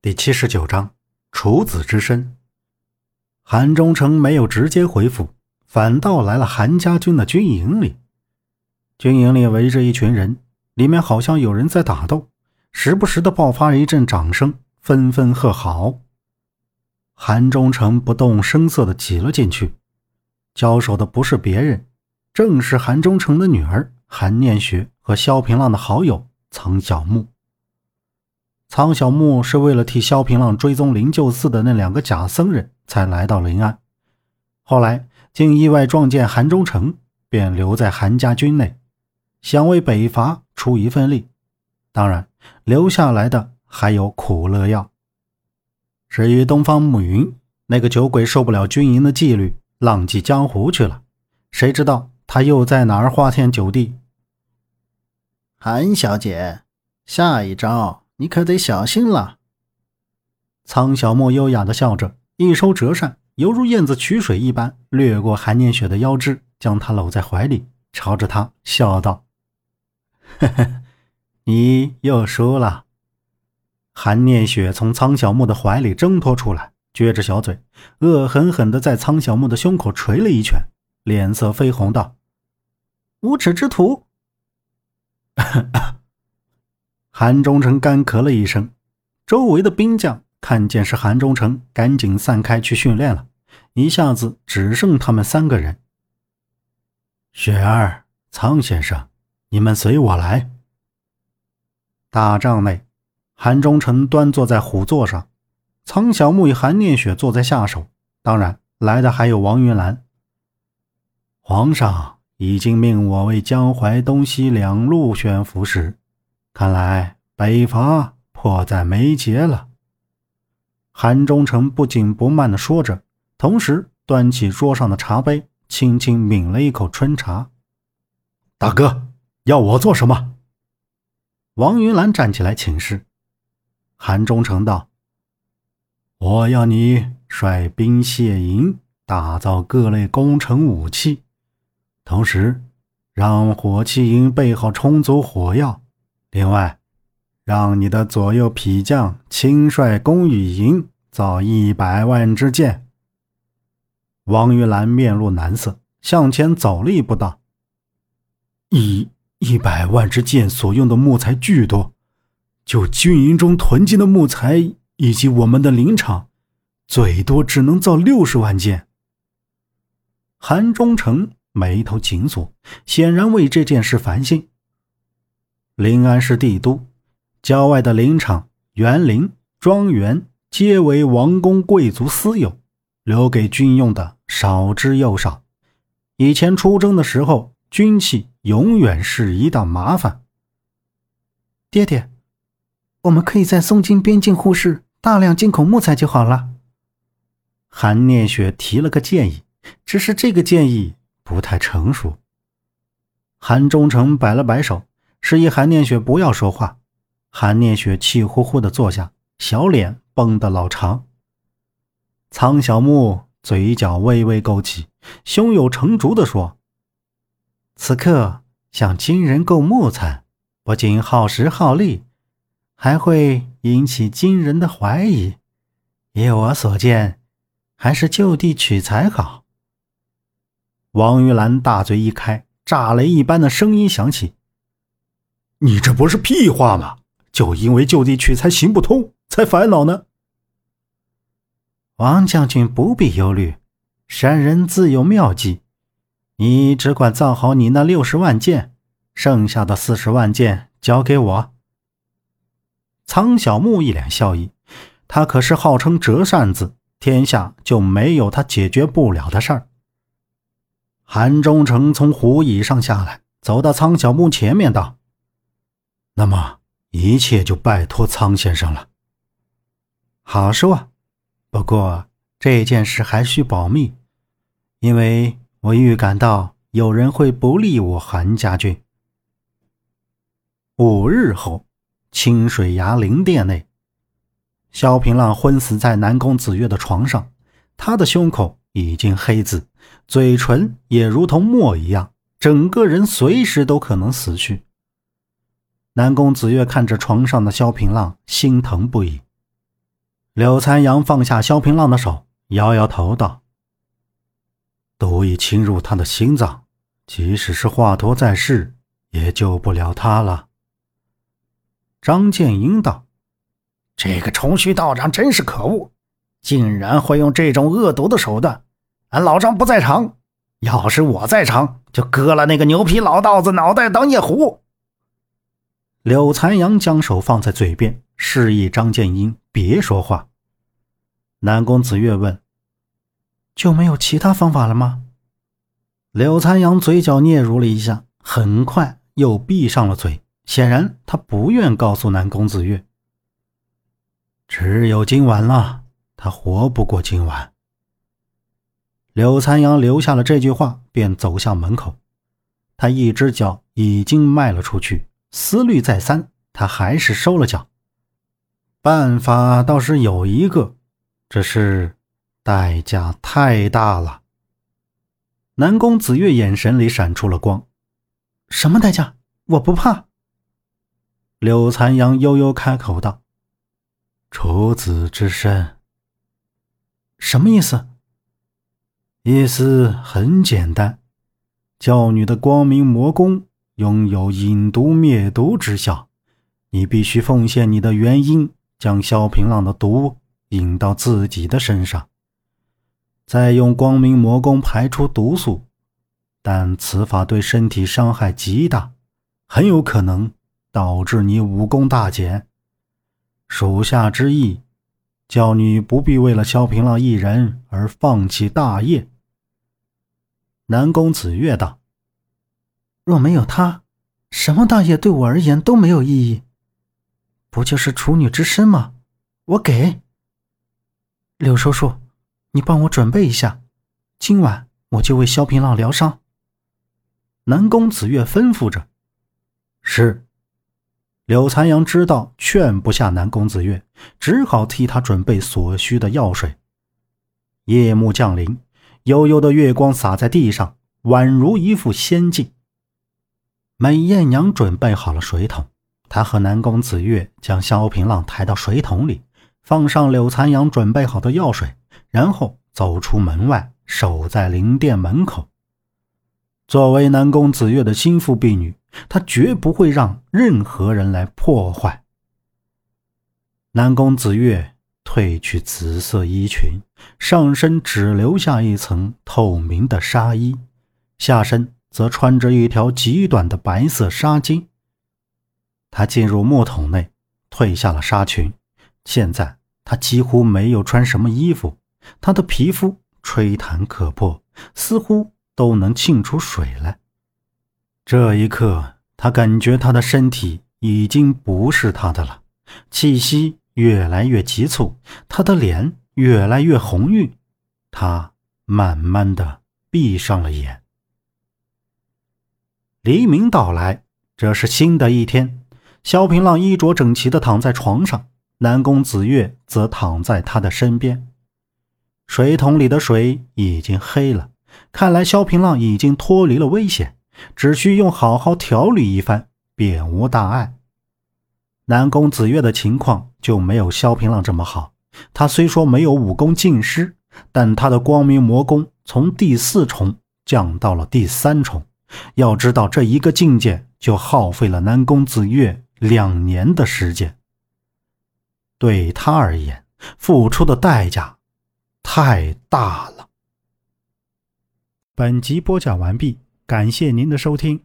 第七十九章处子之身。韩忠诚没有直接回复，反倒来了韩家军的军营里。军营里围着一群人，里面好像有人在打斗，时不时的爆发一阵掌声，纷纷喝好。韩忠诚不动声色的挤了进去，交手的不是别人，正是韩忠诚的女儿韩念雪和萧平浪的好友曾小木。苍小木是为了替萧平浪追踪灵鹫寺的那两个假僧人才来到临安，后来竟意外撞见韩忠诚，便留在韩家军内，想为北伐出一份力。当然，留下来的还有苦乐药。至于东方暮云，那个酒鬼受不了军营的纪律，浪迹江湖去了。谁知道他又在哪儿花天酒地？韩小姐，下一招。你可得小心了。苍小莫优雅的笑着，一收折扇，犹如燕子取水一般，掠过韩念雪的腰肢，将她搂在怀里，朝着她笑道：“呵呵，你又输了。”韩念雪从苍小木的怀里挣脱出来，撅着小嘴，恶狠狠地在苍小木的胸口捶了一拳，脸色绯红道：“无耻之徒！” 韩忠诚干咳了一声，周围的兵将看见是韩忠诚，赶紧散开去训练了。一下子只剩他们三个人。雪儿、苍先生，你们随我来。大帐内，韩忠诚端坐在虎座上，苍小木与韩念雪坐在下手。当然，来的还有王云兰。皇上已经命我为江淮东西两路选服使。看来北伐迫在眉睫了。韩忠诚不紧不慢地说着，同时端起桌上的茶杯，轻轻抿了一口春茶。大哥，要我做什么？王云兰站起来请示。韩忠诚道：“我要你率兵械营，打造各类攻城武器，同时让火器营备好充足火药。”另外，让你的左右匹将亲率公羽营造一百万支箭。王玉兰面露难色，向前走了一步，道：“一一百万支箭所用的木材巨多，就军营中囤积的木材以及我们的林场，最多只能造六十万箭。”韩忠诚眉头紧锁，显然为这件事烦心。临安是帝都，郊外的林场、园林、庄园皆为王公贵族私有，留给军用的少之又少。以前出征的时候，军器永远是一道麻烦。爹爹，我们可以在松金边境护市大量进口木材就好了。韩念雪提了个建议，只是这个建议不太成熟。韩忠诚摆了摆手。示意韩念雪不要说话，韩念雪气呼呼地坐下，小脸绷得老长。苍小木嘴角微微勾起，胸有成竹地说：“此刻向金人购木材，不仅耗时耗力，还会引起金人的怀疑。依我所见，还是就地取材好。”王玉兰大嘴一开，炸雷一般的声音响起。你这不是屁话吗？就因为就地取材行不通，才烦恼呢。王将军不必忧虑，山人自有妙计。你只管造好你那六十万箭，剩下的四十万箭交给我。苍小木一脸笑意，他可是号称折扇子，天下就没有他解决不了的事儿。韩忠诚从虎椅上下来，走到苍小木前面，道。那么一切就拜托苍先生了。好说，不过这件事还需保密，因为我预感到有人会不利我韩家军。五日后，清水崖灵殿内，萧平浪昏死在南宫子月的床上，他的胸口已经黑紫，嘴唇也如同墨一样，整个人随时都可能死去。南宫子月看着床上的萧平浪，心疼不已。柳残阳放下萧平浪的手，摇摇头道：“毒已侵入他的心脏，即使是华佗在世，也救不了他了。”张建英道：“这个重虚道长真是可恶，竟然会用这种恶毒的手段。俺老张不在场，要是我在场，就割了那个牛皮老道子脑袋当夜壶。”柳残阳将手放在嘴边，示意张建英别说话。南宫子月问：“就没有其他方法了吗？”柳残阳嘴角嗫嚅了一下，很快又闭上了嘴。显然，他不愿告诉南宫子月。只有今晚了，他活不过今晚。柳残阳留下了这句话，便走向门口。他一只脚已经迈了出去。思虑再三，他还是收了脚。办法倒是有一个，只是代价太大了。南宫子月眼神里闪出了光：“什么代价？我不怕。”柳残阳悠悠开口道：“处子之身。”什么意思？意思很简单，教女的光明魔功。拥有引毒灭毒之效，你必须奉献你的元婴，将萧平浪的毒引到自己的身上，再用光明魔功排出毒素。但此法对身体伤害极大，很有可能导致你武功大减。属下之意，教女不必为了萧平浪一人而放弃大业。南宫子月道。若没有他，什么大业对我而言都没有意义。不就是处女之身吗？我给。柳叔叔，你帮我准备一下，今晚我就为萧平浪疗伤。南宫子月吩咐着。是。柳残阳知道劝不下南宫子月，只好替他准备所需的药水。夜幕降临，悠悠的月光洒在地上，宛如一幅仙境。美艳娘准备好了水桶，她和南宫子月将萧平浪抬到水桶里，放上柳残阳准备好的药水，然后走出门外，守在灵殿门口。作为南宫子月的心腹婢女，她绝不会让任何人来破坏。南宫子月褪去紫色衣裙，上身只留下一层透明的纱衣，下身。则穿着一条极短的白色纱巾。他进入木桶内，褪下了纱裙。现在他几乎没有穿什么衣服，他的皮肤吹弹可破，似乎都能沁出水来。这一刻，他感觉他的身体已经不是他的了，气息越来越急促，他的脸越来越红晕。他慢慢的闭上了眼。黎明到来，这是新的一天。萧平浪衣着整齐的躺在床上，南宫子月则躺在他的身边。水桶里的水已经黑了，看来萧平浪已经脱离了危险，只需用好好调理一番，便无大碍。南宫子月的情况就没有萧平浪这么好。他虽说没有武功尽失，但他的光明魔功从第四重降到了第三重。要知道，这一个境界就耗费了南宫子月两年的时间。对他而言，付出的代价太大了。本集播讲完毕，感谢您的收听。